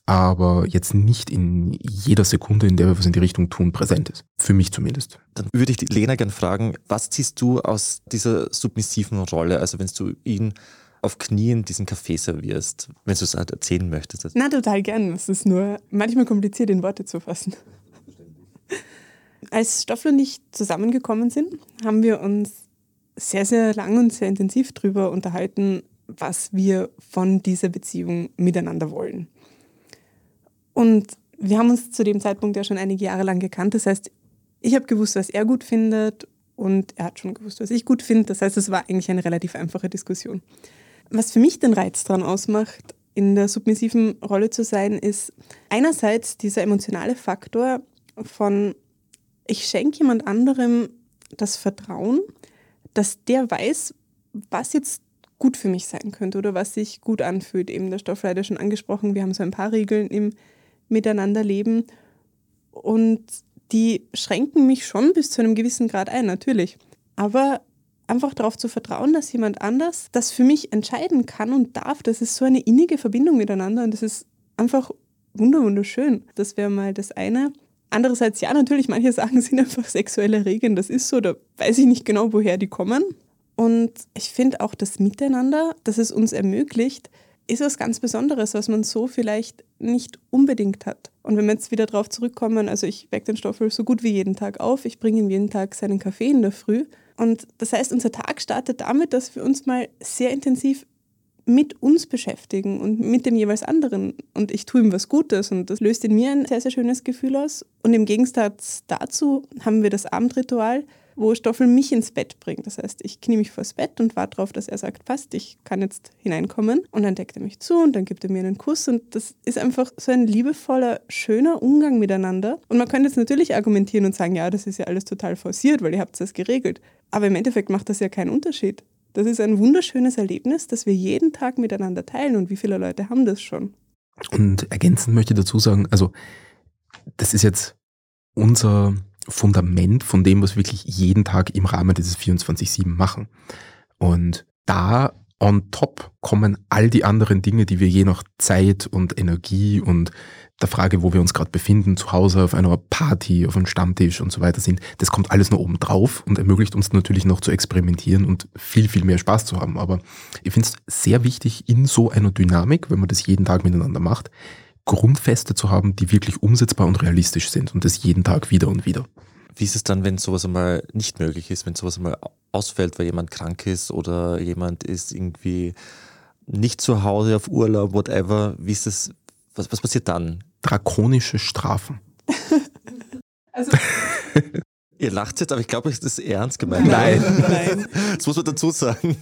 aber jetzt nicht in jeder Sekunde, in der wir was in die Richtung tun, präsent ist. Für mich zumindest. Dann würde ich die Lena gern fragen, was ziehst du aus dieser submissiven Rolle, also wenn du ihn auf Knien diesen Kaffee servierst, wenn du es halt erzählen möchtest? Na, total gern. Es ist nur manchmal kompliziert, in Worte zu fassen. Als Stoffel und ich zusammengekommen sind, haben wir uns sehr, sehr lang und sehr intensiv darüber unterhalten, was wir von dieser Beziehung miteinander wollen. Und wir haben uns zu dem Zeitpunkt ja schon einige Jahre lang gekannt. Das heißt, ich habe gewusst, was er gut findet und er hat schon gewusst, was ich gut finde. Das heißt, es war eigentlich eine relativ einfache Diskussion. Was für mich den Reiz daran ausmacht, in der submissiven Rolle zu sein, ist einerseits dieser emotionale Faktor von, ich schenke jemand anderem das Vertrauen, dass der weiß, was jetzt gut für mich sein könnte oder was sich gut anfühlt. Eben der Stoffleiter schon angesprochen, wir haben so ein paar Regeln im miteinander leben. Und die schränken mich schon bis zu einem gewissen Grad ein, natürlich. Aber einfach darauf zu vertrauen, dass jemand anders das für mich entscheiden kann und darf, das ist so eine innige Verbindung miteinander und das ist einfach wunderschön. Das wäre mal das eine. Andererseits, ja, natürlich, manche Sachen sind einfach sexuelle Regeln, das ist so, da weiß ich nicht genau, woher die kommen. Und ich finde auch das Miteinander, das es uns ermöglicht, ist was ganz Besonderes, was man so vielleicht nicht unbedingt hat. Und wenn wir jetzt wieder darauf zurückkommen, also ich wecke den Stoffel so gut wie jeden Tag auf, ich bringe ihm jeden Tag seinen Kaffee in der Früh. Und das heißt, unser Tag startet damit, dass wir uns mal sehr intensiv mit uns beschäftigen und mit dem jeweils anderen. Und ich tue ihm was Gutes und das löst in mir ein sehr, sehr schönes Gefühl aus. Und im Gegensatz dazu haben wir das Abendritual, wo Stoffel mich ins Bett bringt. Das heißt, ich knie mich vors Bett und warte darauf, dass er sagt, passt, ich kann jetzt hineinkommen. Und dann deckt er mich zu und dann gibt er mir einen Kuss. Und das ist einfach so ein liebevoller, schöner Umgang miteinander. Und man könnte jetzt natürlich argumentieren und sagen, ja, das ist ja alles total forciert, weil ihr habt das geregelt. Aber im Endeffekt macht das ja keinen Unterschied. Das ist ein wunderschönes Erlebnis, das wir jeden Tag miteinander teilen. Und wie viele Leute haben das schon? Und ergänzend möchte ich dazu sagen, also das ist jetzt unser Fundament von dem, was wir wirklich jeden Tag im Rahmen dieses 24-7 machen. Und da on top kommen all die anderen Dinge, die wir je nach Zeit und Energie und der Frage, wo wir uns gerade befinden, zu Hause auf einer Party, auf einem Stammtisch und so weiter sind, das kommt alles nur oben drauf und ermöglicht uns natürlich noch zu experimentieren und viel, viel mehr Spaß zu haben. Aber ich finde es sehr wichtig, in so einer Dynamik, wenn man das jeden Tag miteinander macht, Grundfeste zu haben, die wirklich umsetzbar und realistisch sind und das jeden Tag wieder und wieder. Wie ist es dann, wenn sowas einmal nicht möglich ist, wenn sowas einmal ausfällt, weil jemand krank ist oder jemand ist irgendwie nicht zu Hause auf Urlaub, whatever? Wie ist das? Was, was passiert dann? Drakonische Strafen. Also Ihr lacht jetzt, aber ich glaube, es ist ernst gemeint. Nein. Nein. Das muss man dazu sagen.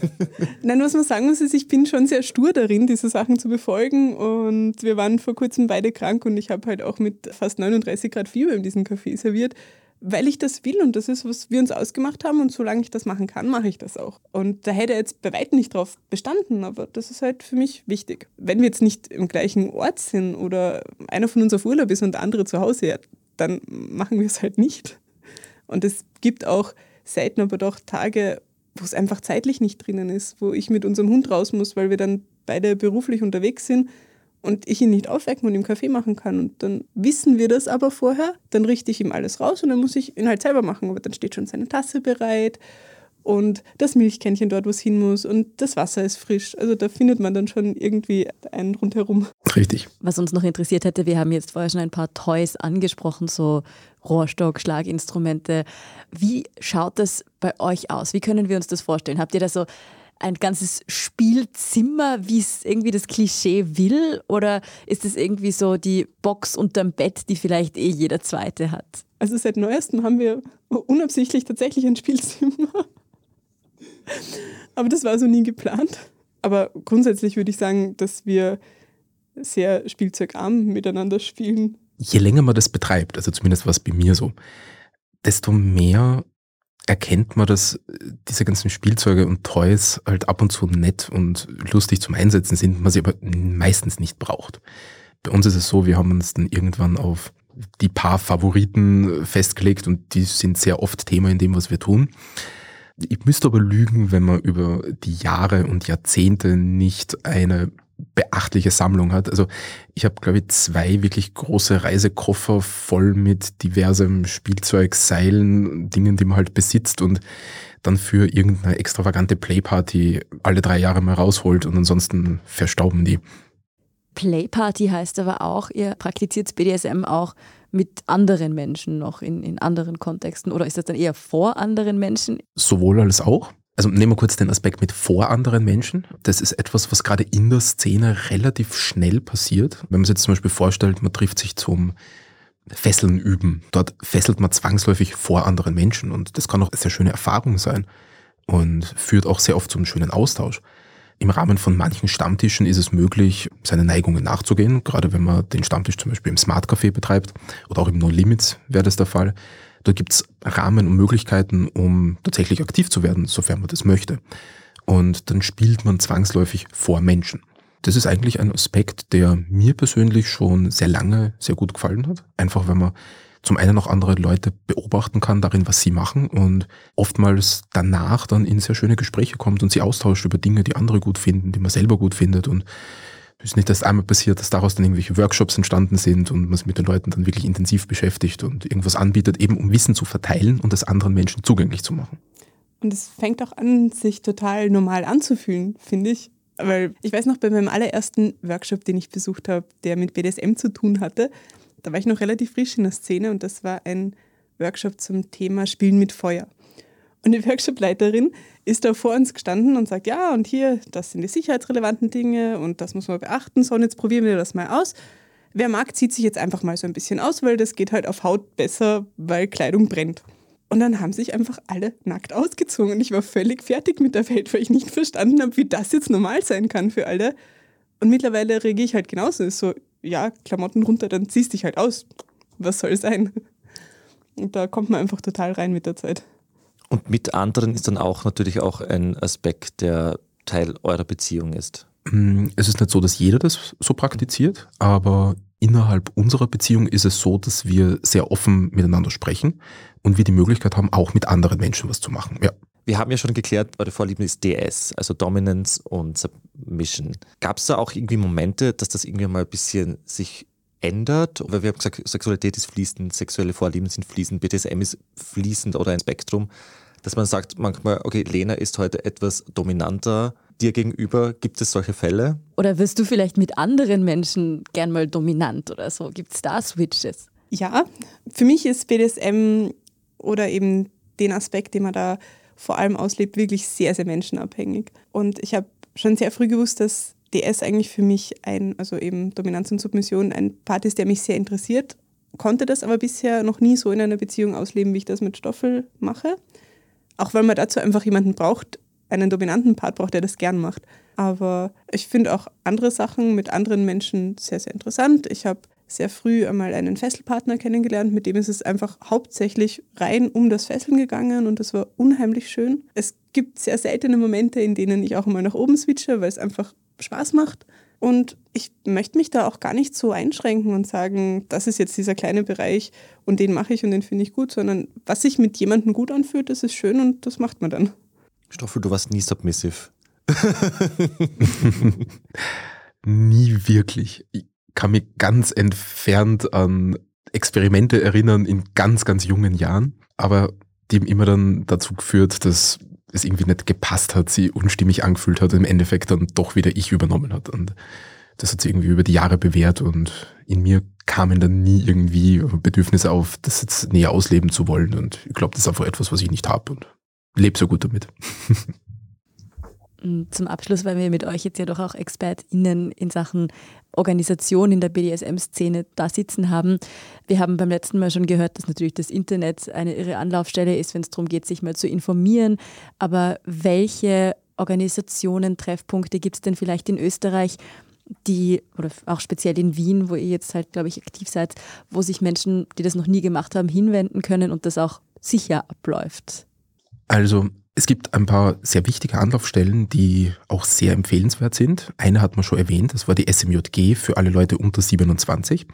Nein, was man sagen muss, ist, ich bin schon sehr stur darin, diese Sachen zu befolgen. Und wir waren vor kurzem beide krank und ich habe halt auch mit fast 39 Grad Fieber in diesem Café serviert, weil ich das will und das ist, was wir uns ausgemacht haben. Und solange ich das machen kann, mache ich das auch. Und da hätte er jetzt bei weitem nicht drauf bestanden, aber das ist halt für mich wichtig. Wenn wir jetzt nicht im gleichen Ort sind oder einer von uns auf Urlaub ist und der andere zu Hause, dann machen wir es halt nicht. Und es gibt auch selten, aber doch Tage, wo es einfach zeitlich nicht drinnen ist, wo ich mit unserem Hund raus muss, weil wir dann beide beruflich unterwegs sind und ich ihn nicht aufwecken und ihm Kaffee machen kann. Und dann wissen wir das aber vorher, dann richte ich ihm alles raus und dann muss ich ihn halt selber machen. Aber dann steht schon seine Tasse bereit und das Milchkännchen dort, wo es hin muss und das Wasser ist frisch. Also da findet man dann schon irgendwie einen rundherum. Richtig. Was uns noch interessiert hätte, wir haben jetzt vorher schon ein paar Toys angesprochen, so Rohrstock, Schlaginstrumente. Wie schaut das bei euch aus? Wie können wir uns das vorstellen? Habt ihr da so ein ganzes Spielzimmer, wie es irgendwie das Klischee will? Oder ist es irgendwie so die Box unterm Bett, die vielleicht eh jeder Zweite hat? Also seit neuestem haben wir unabsichtlich tatsächlich ein Spielzimmer. Aber das war so nie geplant. Aber grundsätzlich würde ich sagen, dass wir sehr spielzeugarm miteinander spielen. Je länger man das betreibt, also zumindest war es bei mir so, desto mehr erkennt man, dass diese ganzen Spielzeuge und Toys halt ab und zu nett und lustig zum Einsetzen sind, man sie aber meistens nicht braucht. Bei uns ist es so, wir haben uns dann irgendwann auf die paar Favoriten festgelegt und die sind sehr oft Thema in dem, was wir tun. Ich müsste aber lügen, wenn man über die Jahre und Jahrzehnte nicht eine beachtliche Sammlung hat. Also ich habe, glaube ich, zwei wirklich große Reisekoffer voll mit diversem Spielzeug, Seilen, Dingen, die man halt besitzt und dann für irgendeine extravagante Playparty alle drei Jahre mal rausholt und ansonsten verstauben die. Playparty heißt aber auch, ihr praktiziert BDSM auch mit anderen Menschen noch in, in anderen Kontexten oder ist das dann eher vor anderen Menschen? Sowohl als auch. Also nehmen wir kurz den Aspekt mit vor anderen Menschen. Das ist etwas, was gerade in der Szene relativ schnell passiert. Wenn man sich jetzt zum Beispiel vorstellt, man trifft sich zum Fesseln üben. Dort fesselt man zwangsläufig vor anderen Menschen und das kann auch eine sehr schöne Erfahrung sein und führt auch sehr oft zum schönen Austausch. Im Rahmen von manchen Stammtischen ist es möglich, seine Neigungen nachzugehen, gerade wenn man den Stammtisch zum Beispiel im Smart Café betreibt oder auch im No Limits wäre das der Fall. Da gibt es Rahmen und Möglichkeiten, um tatsächlich aktiv zu werden, sofern man das möchte. Und dann spielt man zwangsläufig vor Menschen. Das ist eigentlich ein Aspekt, der mir persönlich schon sehr lange sehr gut gefallen hat. Einfach weil man zum einen auch andere Leute beobachten kann darin, was sie machen und oftmals danach dann in sehr schöne Gespräche kommt und sie austauscht über Dinge, die andere gut finden, die man selber gut findet und es ist nicht erst einmal passiert, dass daraus dann irgendwelche Workshops entstanden sind und man sich mit den Leuten dann wirklich intensiv beschäftigt und irgendwas anbietet, eben um Wissen zu verteilen und das anderen Menschen zugänglich zu machen. Und es fängt auch an, sich total normal anzufühlen, finde ich. Weil ich weiß noch, bei meinem allerersten Workshop, den ich besucht habe, der mit BDSM zu tun hatte, da war ich noch relativ frisch in der Szene und das war ein Workshop zum Thema Spielen mit Feuer. Und die Workshopleiterin ist da vor uns gestanden und sagt, ja, und hier, das sind die sicherheitsrelevanten Dinge und das muss man beachten. So, und jetzt probieren wir das mal aus. Wer mag, zieht sich jetzt einfach mal so ein bisschen aus, weil das geht halt auf Haut besser, weil Kleidung brennt. Und dann haben sich einfach alle nackt ausgezogen und ich war völlig fertig mit der Welt, weil ich nicht verstanden habe, wie das jetzt normal sein kann für alle. Und mittlerweile reagiere ich halt genauso. Ist so, ja, Klamotten runter, dann ziehst dich halt aus. Was soll sein? Und da kommt man einfach total rein mit der Zeit. Und mit anderen ist dann auch natürlich auch ein Aspekt, der Teil eurer Beziehung ist. Mm, es ist nicht so, dass jeder das so praktiziert, aber innerhalb unserer Beziehung ist es so, dass wir sehr offen miteinander sprechen und wir die Möglichkeit haben, auch mit anderen Menschen was zu machen. Ja. Wir haben ja schon geklärt, eure Vorlieben ist DS, also Dominance und Submission. Gab es da auch irgendwie Momente, dass das irgendwie mal ein bisschen sich ändert? Weil wir haben gesagt, Sexualität ist fließend, sexuelle Vorlieben sind fließend, BDSM ist fließend oder ein Spektrum. Dass man sagt manchmal, okay, Lena ist heute etwas dominanter dir gegenüber. Gibt es solche Fälle? Oder wirst du vielleicht mit anderen Menschen gern mal dominant oder so? Gibt es da Switches? Ja, für mich ist BDSM oder eben den Aspekt, den man da vor allem auslebt, wirklich sehr, sehr menschenabhängig. Und ich habe schon sehr früh gewusst, dass DS eigentlich für mich ein, also eben Dominanz und Submission, ein Part ist, der mich sehr interessiert. Konnte das aber bisher noch nie so in einer Beziehung ausleben, wie ich das mit Stoffel mache. Auch weil man dazu einfach jemanden braucht, einen dominanten Part braucht, der das gern macht. Aber ich finde auch andere Sachen mit anderen Menschen sehr, sehr interessant. Ich habe sehr früh einmal einen Fesselpartner kennengelernt, mit dem ist es einfach hauptsächlich rein um das Fesseln gegangen und das war unheimlich schön. Es gibt sehr seltene Momente, in denen ich auch mal nach oben switche, weil es einfach Spaß macht. Und ich möchte mich da auch gar nicht so einschränken und sagen, das ist jetzt dieser kleine Bereich und den mache ich und den finde ich gut, sondern was sich mit jemandem gut anfühlt, das ist schön und das macht man dann. Stoffel, du warst nie submissive. nie wirklich. Ich kann mich ganz entfernt an Experimente erinnern in ganz, ganz jungen Jahren, aber die haben immer dann dazu geführt, dass es irgendwie nicht gepasst hat, sie unstimmig angefühlt hat und im Endeffekt dann doch wieder ich übernommen hat. Und das hat sich irgendwie über die Jahre bewährt und in mir kamen dann nie irgendwie Bedürfnisse auf, das jetzt näher ausleben zu wollen. Und ich glaube, das ist einfach etwas, was ich nicht habe und lebe so gut damit. Mm, zum Abschluss, weil wir mit euch jetzt ja doch auch ExpertInnen in Sachen Organisation in der BDSM-Szene da sitzen haben. Wir haben beim letzten Mal schon gehört, dass natürlich das Internet eine irre Anlaufstelle ist, wenn es darum geht, sich mal zu informieren. Aber welche Organisationen, Treffpunkte gibt es denn vielleicht in Österreich, die, oder auch speziell in Wien, wo ihr jetzt halt, glaube ich, aktiv seid, wo sich Menschen, die das noch nie gemacht haben, hinwenden können und das auch sicher abläuft? Also es gibt ein paar sehr wichtige Anlaufstellen, die auch sehr empfehlenswert sind. Eine hat man schon erwähnt, das war die SMJG für alle Leute unter 27.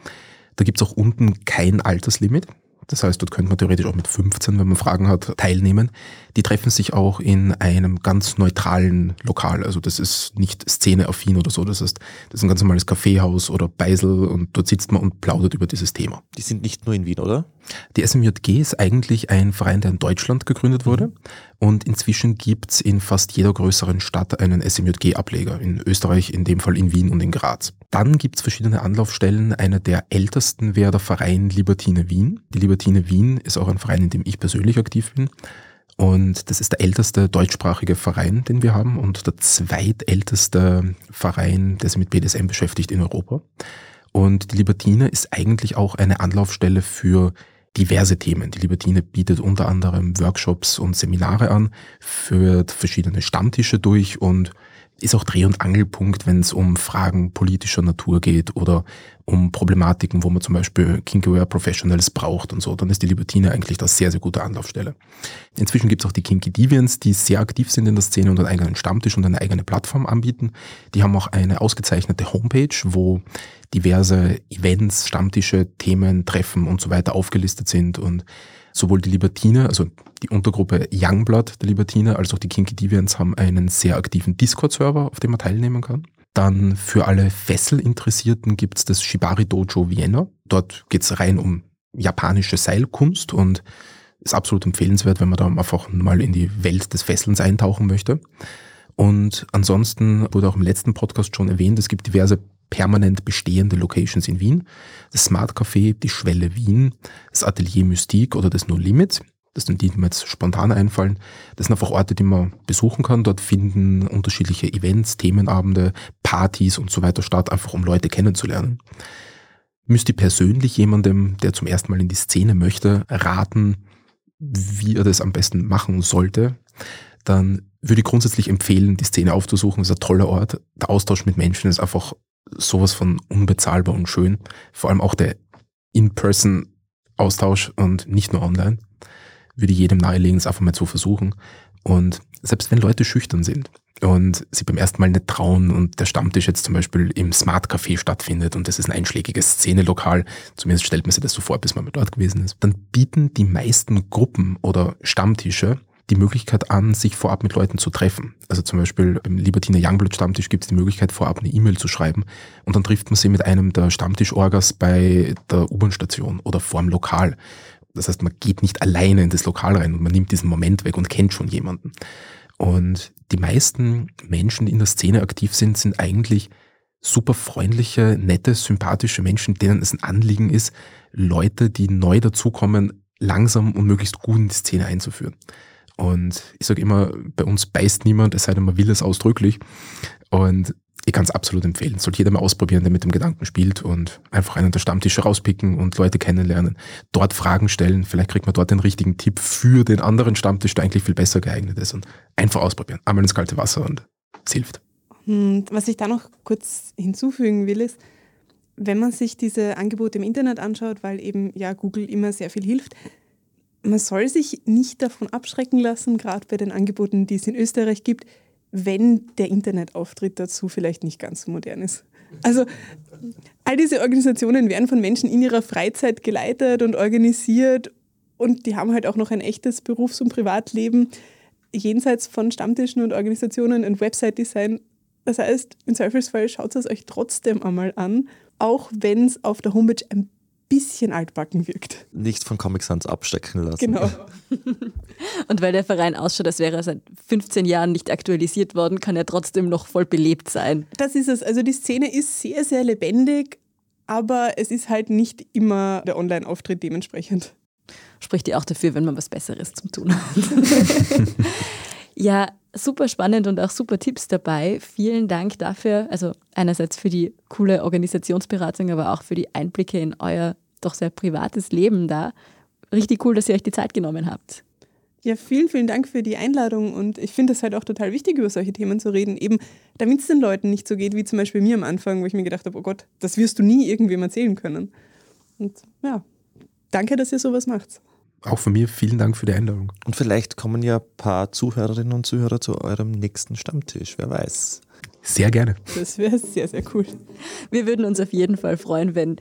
Da gibt es auch unten kein Alterslimit. Das heißt, dort könnte man theoretisch auch mit 15, wenn man Fragen hat, teilnehmen. Die treffen sich auch in einem ganz neutralen Lokal. Also das ist nicht szeneaffin oder so. Das heißt, das ist ein ganz normales Kaffeehaus oder Beisel und dort sitzt man und plaudert über dieses Thema. Die sind nicht nur in Wien, oder? Die SMJG ist eigentlich ein Verein, der in Deutschland gegründet wurde. Und inzwischen gibt's in fast jeder größeren Stadt einen SMJG-Ableger. In Österreich, in dem Fall in Wien und in Graz. Dann gibt's verschiedene Anlaufstellen. Einer der ältesten wäre der Verein Libertine Wien. Die Libertine Wien ist auch ein Verein, in dem ich persönlich aktiv bin. Und das ist der älteste deutschsprachige Verein, den wir haben und der zweitälteste Verein, der sich mit BDSM beschäftigt in Europa. Und die Libertine ist eigentlich auch eine Anlaufstelle für diverse Themen. Die Libertine bietet unter anderem Workshops und Seminare an, führt verschiedene Stammtische durch und ist auch Dreh- und Angelpunkt, wenn es um Fragen politischer Natur geht oder um Problematiken, wo man zum Beispiel Kinky-Wear Professionals braucht und so, dann ist die Libertine eigentlich das sehr, sehr gute Anlaufstelle. Inzwischen gibt es auch die Kinky Deviants, die sehr aktiv sind in der Szene und einen eigenen Stammtisch und eine eigene Plattform anbieten. Die haben auch eine ausgezeichnete Homepage, wo diverse Events, Stammtische, Themen, Treffen und so weiter aufgelistet sind und sowohl die Libertine, also die Untergruppe Youngblood der Libertine, als auch die Kinky Deviants haben einen sehr aktiven Discord-Server, auf dem man teilnehmen kann. Dann für alle Fesselinteressierten gibt es das Shibari Dojo Vienna. Dort geht es rein um japanische Seilkunst und ist absolut empfehlenswert, wenn man da einfach mal in die Welt des Fesselns eintauchen möchte. Und ansonsten wurde auch im letzten Podcast schon erwähnt, es gibt diverse permanent bestehende Locations in Wien. Das Smart Café, die Schwelle Wien, das Atelier Mystique oder das No Limit. Das sind die, die mir jetzt spontan einfallen. Das sind einfach Orte, die man besuchen kann. Dort finden unterschiedliche Events, Themenabende, Partys und so weiter statt, einfach um Leute kennenzulernen. Müsste persönlich jemandem, der zum ersten Mal in die Szene möchte, raten, wie er das am besten machen sollte, dann würde ich grundsätzlich empfehlen, die Szene aufzusuchen. Das ist ein toller Ort. Der Austausch mit Menschen ist einfach sowas von unbezahlbar und schön. Vor allem auch der In-Person-Austausch und nicht nur online. Würde jedem nahelegen, es einfach mal zu versuchen. Und selbst wenn Leute schüchtern sind und sie beim ersten Mal nicht trauen und der Stammtisch jetzt zum Beispiel im Smart Café stattfindet und das ist ein einschlägiges Szenelokal, zumindest stellt man sich das so vor, bis man mal dort gewesen ist, dann bieten die meisten Gruppen oder Stammtische die Möglichkeit an, sich vorab mit Leuten zu treffen. Also zum Beispiel beim Libertiner Youngblood Stammtisch gibt es die Möglichkeit, vorab eine E-Mail zu schreiben und dann trifft man sie mit einem der Stammtischorgas bei der U-Bahn-Station oder vorm Lokal. Das heißt, man geht nicht alleine in das Lokal rein und man nimmt diesen Moment weg und kennt schon jemanden. Und die meisten Menschen, die in der Szene aktiv sind, sind eigentlich super freundliche, nette, sympathische Menschen, denen es ein Anliegen ist, Leute, die neu dazukommen, langsam und möglichst gut in die Szene einzuführen. Und ich sage immer, bei uns beißt niemand, es sei denn, man will es ausdrücklich. Und ich kann es absolut empfehlen. Sollte jeder mal ausprobieren, der mit dem Gedanken spielt und einfach einen der Stammtische rauspicken und Leute kennenlernen. Dort Fragen stellen. Vielleicht kriegt man dort den richtigen Tipp für den anderen Stammtisch, der eigentlich viel besser geeignet ist. Und einfach ausprobieren. Einmal ins kalte Wasser und es hilft. Hm, was ich da noch kurz hinzufügen will, ist, wenn man sich diese Angebote im Internet anschaut, weil eben ja Google immer sehr viel hilft, man soll sich nicht davon abschrecken lassen, gerade bei den Angeboten, die es in Österreich gibt, wenn der Internetauftritt dazu vielleicht nicht ganz so modern ist. Also all diese Organisationen werden von Menschen in ihrer Freizeit geleitet und organisiert und die haben halt auch noch ein echtes Berufs- und Privatleben jenseits von Stammtischen und Organisationen und Website-Design. Das heißt, im Zweifelsfall schaut es euch trotzdem einmal an, auch wenn es auf der Homepage ein bisschen altbacken wirkt. Nicht von Comic Sans abstecken lassen. Genau. Und weil der Verein ausschaut, als wäre er seit 15 Jahren nicht aktualisiert worden, kann er trotzdem noch voll belebt sein. Das ist es. Also die Szene ist sehr, sehr lebendig, aber es ist halt nicht immer der Online-Auftritt dementsprechend. Spricht ja auch dafür, wenn man was Besseres zum Tun hat. ja, super spannend und auch super Tipps dabei. Vielen Dank dafür. Also einerseits für die coole Organisationsberatung, aber auch für die Einblicke in euer doch sehr privates Leben da. Richtig cool, dass ihr euch die Zeit genommen habt. Ja, vielen, vielen Dank für die Einladung und ich finde es halt auch total wichtig, über solche Themen zu reden, eben damit es den Leuten nicht so geht, wie zum Beispiel mir am Anfang, wo ich mir gedacht habe, oh Gott, das wirst du nie irgendwem erzählen können. Und ja, danke, dass ihr sowas macht auch von mir vielen Dank für die Einladung. Und vielleicht kommen ja ein paar Zuhörerinnen und Zuhörer zu eurem nächsten Stammtisch, wer weiß. Sehr gerne. Das wäre sehr, sehr cool. Wir würden uns auf jeden Fall freuen, wenn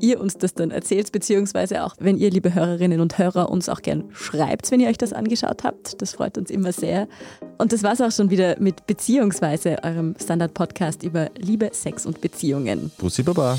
ihr uns das dann erzählt, beziehungsweise auch, wenn ihr, liebe Hörerinnen und Hörer, uns auch gern schreibt, wenn ihr euch das angeschaut habt. Das freut uns immer sehr. Und das war es auch schon wieder mit Beziehungsweise, eurem Standard-Podcast über Liebe, Sex und Beziehungen. Bussi Baba.